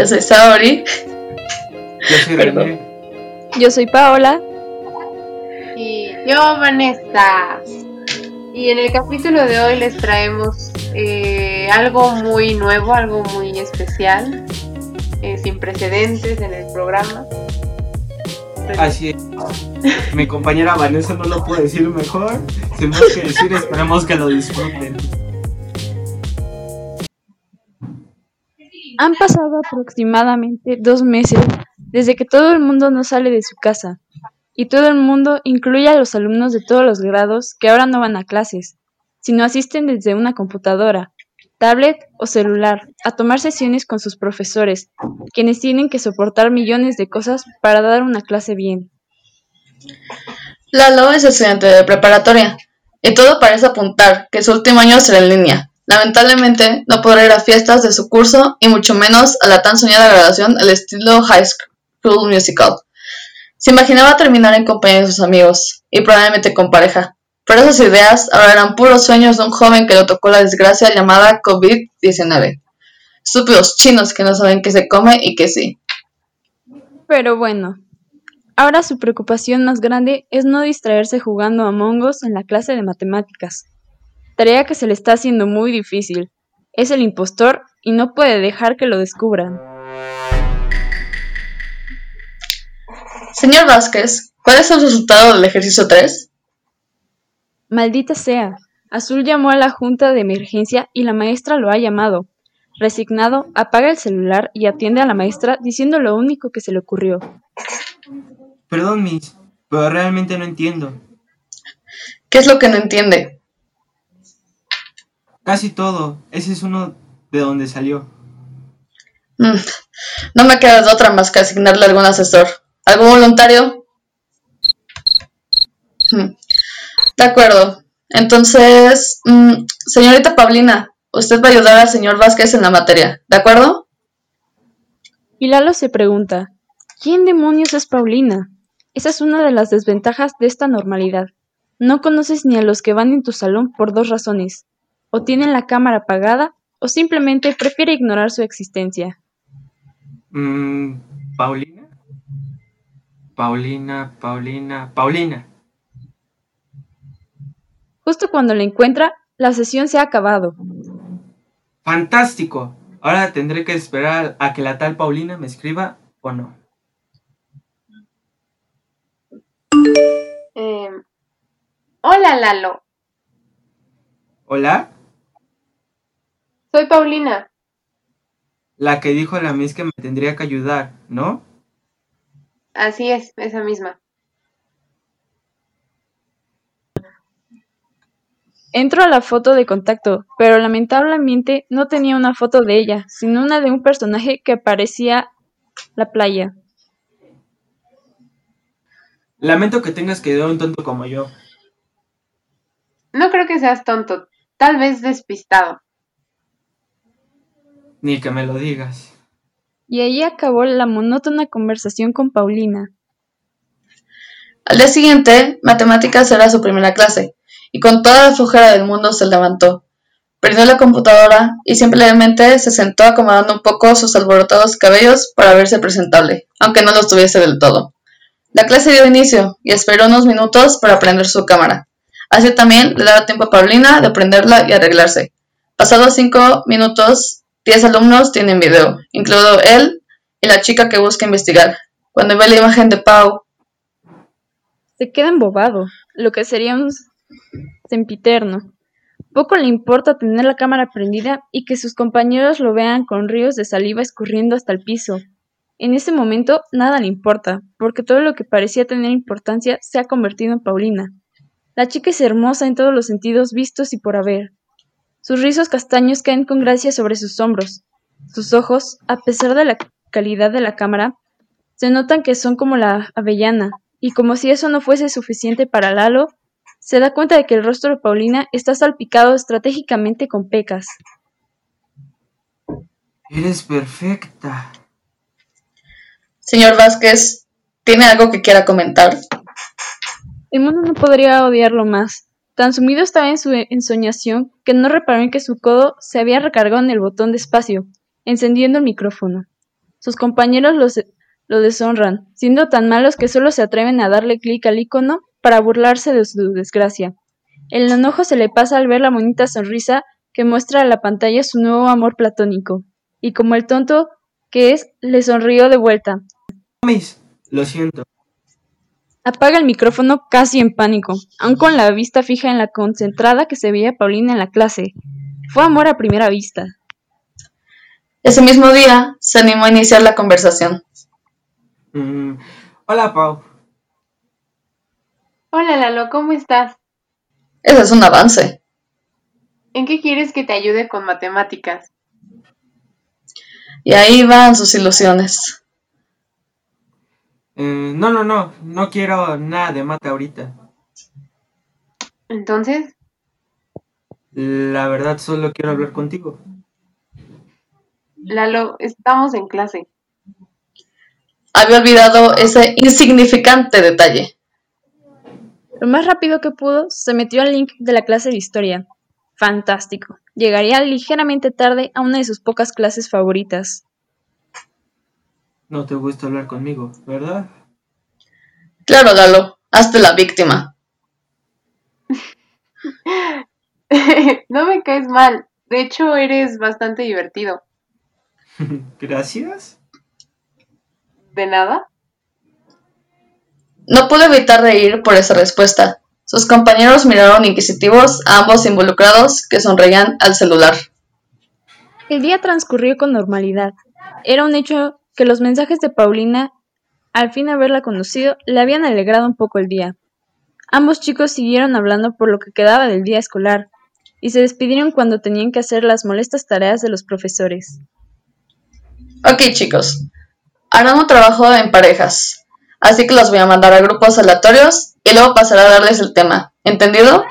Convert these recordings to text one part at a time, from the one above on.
Yo soy Saori. Yo soy Perdón. René. Yo soy Paola. Y yo, Vanessa. Y en el capítulo de hoy les traemos eh, algo muy nuevo, algo muy especial, eh, sin precedentes en el programa. Así es. Mi compañera Vanessa no lo puede decir mejor. Sin más que decir, esperemos que lo disfruten. Han pasado aproximadamente dos meses desde que todo el mundo no sale de su casa. Y todo el mundo incluye a los alumnos de todos los grados que ahora no van a clases, sino asisten desde una computadora, tablet o celular a tomar sesiones con sus profesores, quienes tienen que soportar millones de cosas para dar una clase bien. Lalo es estudiante de preparatoria y todo parece apuntar que su último año será en línea. Lamentablemente no podrá ir a fiestas de su curso y mucho menos a la tan soñada graduación al estilo High School Musical. Se imaginaba terminar en compañía de sus amigos y probablemente con pareja, pero esas ideas ahora eran puros sueños de un joven que le tocó la desgracia llamada COVID-19. Estúpidos chinos que no saben qué se come y qué sí. Pero bueno, ahora su preocupación más grande es no distraerse jugando a Mongos en la clase de matemáticas. Tarea que se le está haciendo muy difícil. Es el impostor y no puede dejar que lo descubran. Señor Vázquez, ¿cuál es el resultado del ejercicio 3? Maldita sea. Azul llamó a la junta de emergencia y la maestra lo ha llamado. Resignado, apaga el celular y atiende a la maestra diciendo lo único que se le ocurrió. Perdón, Miss, pero realmente no entiendo. ¿Qué es lo que no entiende? Casi todo. Ese es uno de donde salió. Mm, No me queda de otra más que asignarle algún asesor. ¿Algún voluntario? Mm, De acuerdo. Entonces, mm, señorita Paulina, usted va a ayudar al señor Vázquez en la materia, ¿de acuerdo? Y Lalo se pregunta, ¿quién demonios es Paulina? Esa es una de las desventajas de esta normalidad. No conoces ni a los que van en tu salón por dos razones. O tienen la cámara apagada o simplemente prefiere ignorar su existencia. Mm, ¿Paulina? Paulina, Paulina, Paulina. Justo cuando la encuentra, la sesión se ha acabado. ¡Fantástico! Ahora tendré que esperar a que la tal Paulina me escriba o no. Eh, hola, Lalo. ¿Hola? Soy Paulina. La que dijo la Miss que me tendría que ayudar, ¿no? Así es, esa misma. Entro a la foto de contacto, pero lamentablemente no tenía una foto de ella, sino una de un personaje que parecía la playa. Lamento que tengas que a un tonto como yo. No creo que seas tonto, tal vez despistado. Ni que me lo digas. Y ahí acabó la monótona conversación con Paulina. Al día siguiente, matemáticas era su primera clase, y con toda la flojera del mundo se levantó. Prendió la computadora y simplemente se sentó acomodando un poco sus alborotados cabellos para verse presentable, aunque no los tuviese del todo. La clase dio inicio y esperó unos minutos para prender su cámara. Así también le daba tiempo a Paulina de prenderla y arreglarse. Pasados cinco minutos, diez alumnos tienen video, incluido él y la chica que busca investigar. Cuando ve la imagen de Pau, Se queda embobado, lo que sería un sempiterno. Poco le importa tener la cámara prendida y que sus compañeros lo vean con ríos de saliva escurriendo hasta el piso. En ese momento nada le importa, porque todo lo que parecía tener importancia se ha convertido en Paulina. La chica es hermosa en todos los sentidos vistos y por haber. Sus rizos castaños caen con gracia sobre sus hombros. Sus ojos, a pesar de la calidad de la cámara, se notan que son como la avellana, y como si eso no fuese suficiente para Lalo, se da cuenta de que el rostro de Paulina está salpicado estratégicamente con pecas. Eres perfecta. Señor Vázquez, ¿tiene algo que quiera comentar? El mundo no podría odiarlo más. Tan sumido estaba en su ensoñación que no reparó en que su codo se había recargado en el botón de espacio, encendiendo el micrófono. Sus compañeros lo deshonran, siendo tan malos que solo se atreven a darle clic al icono para burlarse de su desgracia. El enojo se le pasa al ver la bonita sonrisa que muestra a la pantalla su nuevo amor platónico, y como el tonto que es, le sonrió de vuelta. Lo siento. Apaga el micrófono casi en pánico, aun con la vista fija en la concentrada que se veía Paulina en la clase. Fue amor a primera vista. Ese mismo día se animó a iniciar la conversación. Mm, hola, Pau. Hola Lalo, ¿cómo estás? Ese es un avance. ¿En qué quieres que te ayude con matemáticas? Y ahí van sus ilusiones. Eh, no, no, no. No quiero nada de mate ahorita. Entonces, La verdad, solo quiero hablar contigo. Lalo, estamos en clase. Había olvidado ese insignificante detalle. Lo más rápido que pudo, se metió al link de la clase de historia. Fantástico. Llegaría ligeramente tarde a una de sus pocas clases favoritas. No te gusta hablar conmigo, ¿verdad? Claro, Lalo, hazte la víctima. no me caes mal. De hecho, eres bastante divertido. Gracias. ¿De nada? No pude evitar reír por esa respuesta. Sus compañeros miraron inquisitivos a ambos involucrados que sonreían al celular. El día transcurrió con normalidad. Era un hecho que los mensajes de Paulina, al fin haberla conocido, le habían alegrado un poco el día. Ambos chicos siguieron hablando por lo que quedaba del día escolar, y se despidieron cuando tenían que hacer las molestas tareas de los profesores. Ok, chicos. Harán un trabajo en parejas. Así que los voy a mandar a grupos aleatorios y luego pasaré a darles el tema. ¿Entendido?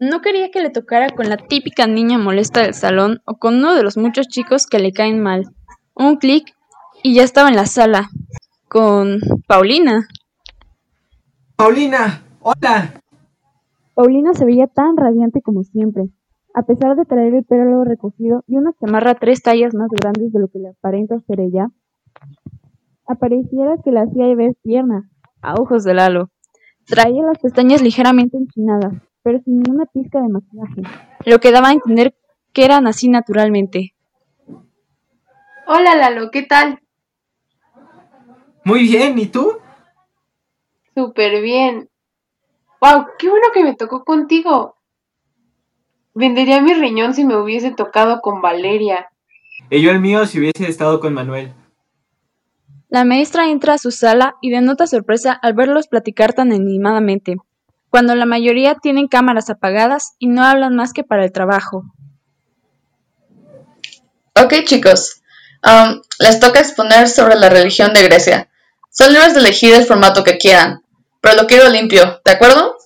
No quería que le tocara con la típica niña molesta del salón o con uno de los muchos chicos que le caen mal. Un clic y ya estaba en la sala. Con Paulina. Paulina, hola. Paulina se veía tan radiante como siempre, a pesar de traer el pelo recogido y una chamarra tres tallas más grandes de lo que le aparenta ser ella. Apareciera que la hacía ver tierna, a ojos de Lalo. Traía las pestañas ligeramente enchinadas, pero sin ninguna pizca de maquillaje, lo que daba a entender que eran así naturalmente. Hola Lalo, ¿qué tal? Muy bien, ¿y tú? Súper bien. ¡Wow! ¡Qué bueno que me tocó contigo! Vendería mi riñón si me hubiese tocado con Valeria. Y yo el mío si hubiese estado con Manuel. La maestra entra a su sala y denota sorpresa al verlos platicar tan animadamente, cuando la mayoría tienen cámaras apagadas y no hablan más que para el trabajo. Ok, chicos. Um, les toca exponer sobre la religión de Grecia. Son libres de elegir el formato que quieran, pero lo quiero limpio, ¿de acuerdo?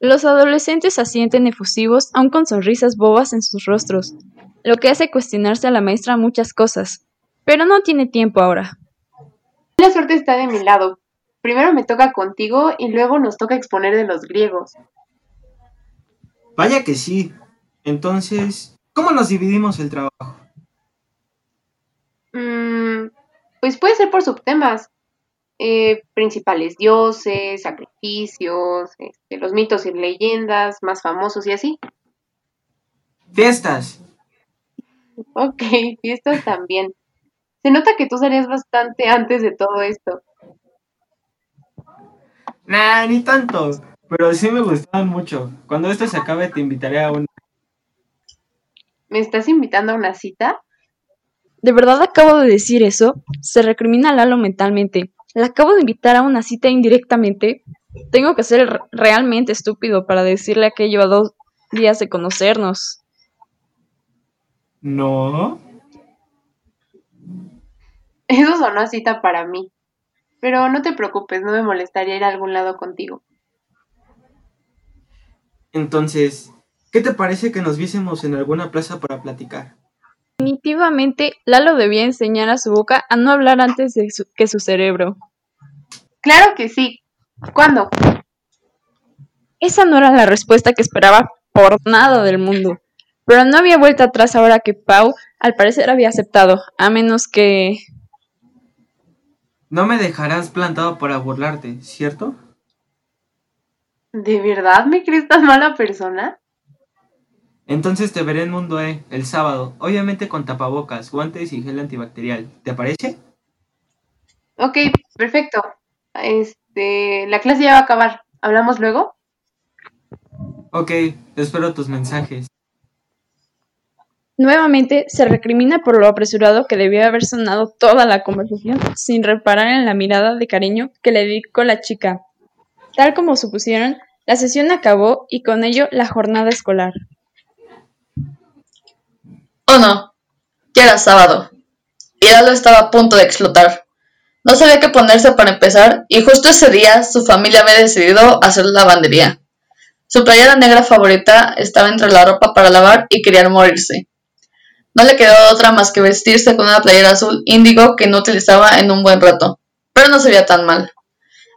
Los adolescentes asienten efusivos, aun con sonrisas bobas en sus rostros, lo que hace cuestionarse a la maestra muchas cosas, pero no tiene tiempo ahora. La suerte está de mi lado. Primero me toca contigo y luego nos toca exponer de los griegos. Vaya que sí. Entonces, ¿cómo nos dividimos el trabajo? Mm, pues puede ser por subtemas. Eh, principales dioses, sacrificios, este, los mitos y leyendas más famosos y así. Fiestas. Ok, fiestas también. Se nota que tú salías bastante antes de todo esto. Nah, ni tanto. Pero sí me gustaban mucho. Cuando esto se acabe te invitaré a un... ¿Me estás invitando a una cita? ¿De verdad acabo de decir eso? Se recrimina a Lalo mentalmente. ¿La acabo de invitar a una cita indirectamente? Tengo que ser realmente estúpido para decirle aquello a dos días de conocernos. No. Eso sonó a cita para mí. Pero no te preocupes, no me molestaría ir a algún lado contigo. Entonces, ¿qué te parece que nos viésemos en alguna plaza para platicar? Definitivamente, Lalo debía enseñar a su boca a no hablar antes de su- que su cerebro. Claro que sí. ¿Cuándo? Esa no era la respuesta que esperaba por nada del mundo. Pero no había vuelta atrás ahora que Pau al parecer había aceptado, a menos que... No me dejarás plantado para burlarte, ¿cierto? ¿De verdad me crees tan mala persona? Entonces te veré en Mundo E el sábado, obviamente con tapabocas, guantes y gel antibacterial. ¿Te parece? Ok, perfecto. Este, la clase ya va a acabar. ¿Hablamos luego? Ok, espero tus mensajes. Nuevamente se recrimina por lo apresurado que debió haber sonado toda la conversación sin reparar en la mirada de cariño que le dedicó la chica. Tal como supusieron, la sesión acabó y con ello la jornada escolar. Oh no, ya era sábado. Y Lalo estaba a punto de explotar. No sabía qué ponerse para empezar y justo ese día su familia había decidido hacer lavandería. Su playera negra favorita estaba entre la ropa para lavar y quería morirse. No le quedó otra más que vestirse con una playera azul índigo que no utilizaba en un buen rato, pero no se veía tan mal.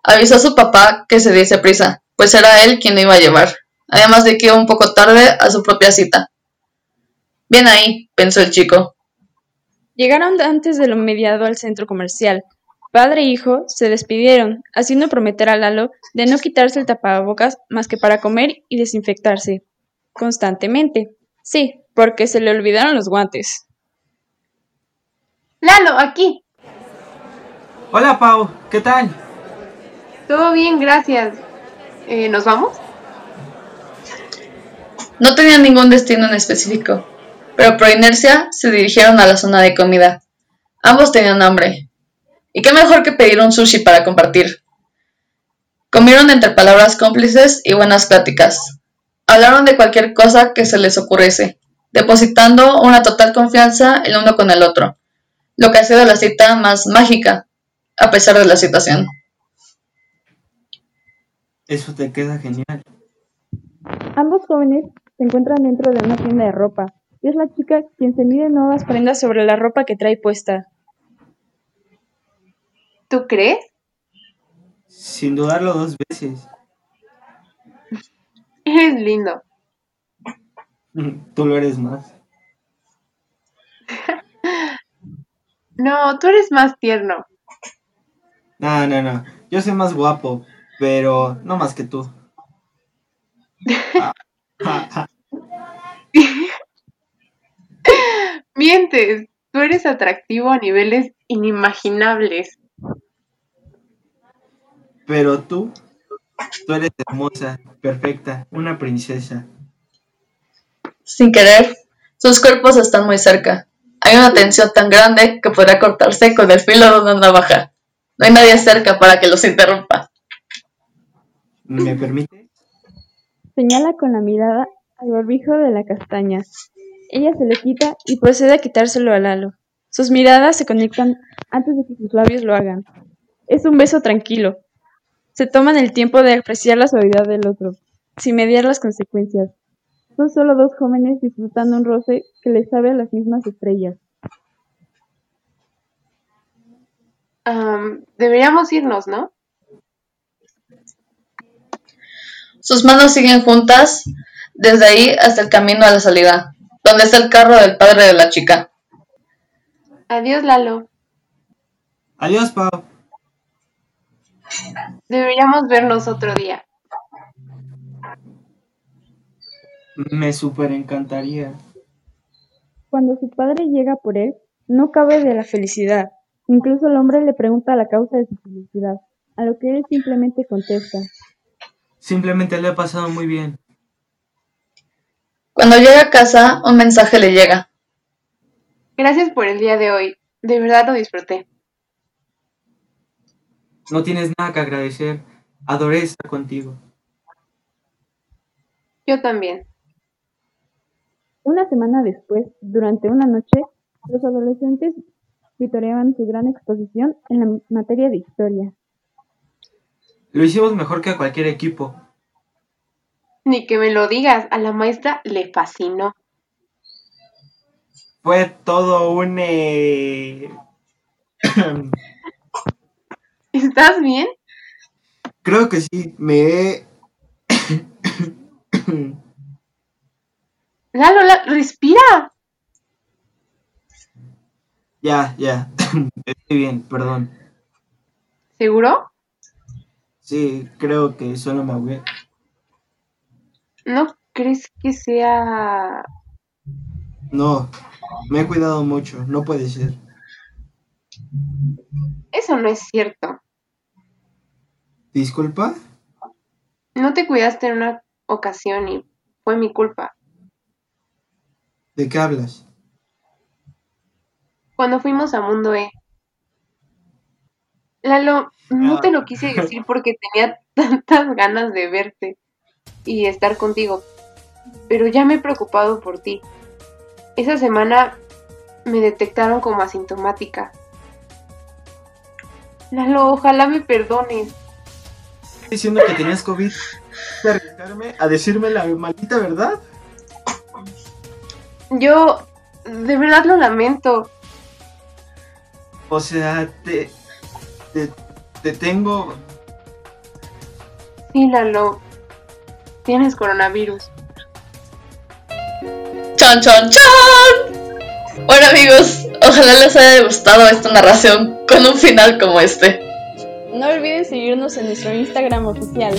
Avisó a su papá que se diese prisa, pues era él quien lo iba a llevar, además de que iba un poco tarde a su propia cita. Bien ahí, pensó el chico. Llegaron antes de lo mediado al centro comercial. Padre e hijo se despidieron, haciendo prometer a Lalo de no quitarse el tapabocas más que para comer y desinfectarse. Constantemente. Sí, porque se le olvidaron los guantes. Lalo, aquí. Hola Pau, ¿qué tal? Todo bien, gracias. Eh, ¿Nos vamos? No tenían ningún destino en específico, pero por inercia se dirigieron a la zona de comida. Ambos tenían hambre. ¿Y qué mejor que pedir un sushi para compartir? Comieron entre palabras cómplices y buenas pláticas. Hablaron de cualquier cosa que se les ocurriese, depositando una total confianza el uno con el otro, lo que hacía de la cita más mágica, a pesar de la situación. Eso te queda genial. Ambos jóvenes se encuentran dentro de una tienda de ropa, es la chica quien se mide nuevas prendas sobre la ropa que trae puesta. ¿Tú crees? Sin dudarlo dos veces. Eres lindo. Tú lo eres más. No, tú eres más tierno. No, no, no. Yo soy más guapo, pero no más que tú. Mientes. Tú eres atractivo a niveles inimaginables. Pero tú, tú eres hermosa, perfecta, una princesa. Sin querer, sus cuerpos están muy cerca. Hay una tensión tan grande que podría cortarse con el filo de una navaja. No hay nadie cerca para que los interrumpa. ¿Me permite? Señala con la mirada al barbijo de la castaña. Ella se lo quita y procede a quitárselo a Lalo. Sus miradas se conectan antes de que sus labios lo hagan. Es un beso tranquilo. Se toman el tiempo de apreciar la suavidad del otro, sin mediar las consecuencias. Son solo dos jóvenes disfrutando un roce que les sabe a las mismas estrellas. Am, deberíamos irnos, ¿no? Sus manos siguen juntas desde ahí hasta el camino a la salida, donde está el carro del padre de la chica. Adiós, Lalo. Adiós, Pau. Deberíamos vernos otro día. Me super encantaría. Cuando su padre llega por él, no cabe de la felicidad. Incluso el hombre le pregunta la causa de su felicidad, a lo que él simplemente contesta. Simplemente le he pasado muy bien. Cuando llega a casa, un mensaje le llega. Gracias por el día de hoy. De verdad lo disfruté. No tienes nada que agradecer. Adoré estar contigo. Yo también. Una semana después, durante una noche, los adolescentes vitoreaban su gran exposición en la materia de historia. Lo hicimos mejor que a cualquier equipo. Ni que me lo digas, a la maestra le fascinó. Fue todo un... eh, ¿Estás bien? Creo que sí, me. Lalo, la- respira. Ya, ya. Estoy bien, perdón. ¿Seguro? Sí, creo que solo me ahogué. ¿No crees que sea... No, me he cuidado mucho, no puede ser. Eso no es cierto. ¿Disculpa? No te cuidaste en una ocasión y fue mi culpa. ¿De qué hablas? Cuando fuimos a Mundo E. Lalo, no te lo quise decir porque tenía tantas ganas de verte y estar contigo, pero ya me he preocupado por ti. Esa semana me detectaron como asintomática. Lalo, ojalá me perdones. ¿Estás diciendo que tenías COVID? ¿De arriesgarme a decirme la maldita verdad? Yo de verdad lo lamento. O sea, te, te, te tengo... Sí, Lalo. Tienes coronavirus. ¡Chon, chon, chon! Bueno amigos, ojalá les haya gustado esta narración con un final como este. No olviden seguirnos en nuestro Instagram oficial,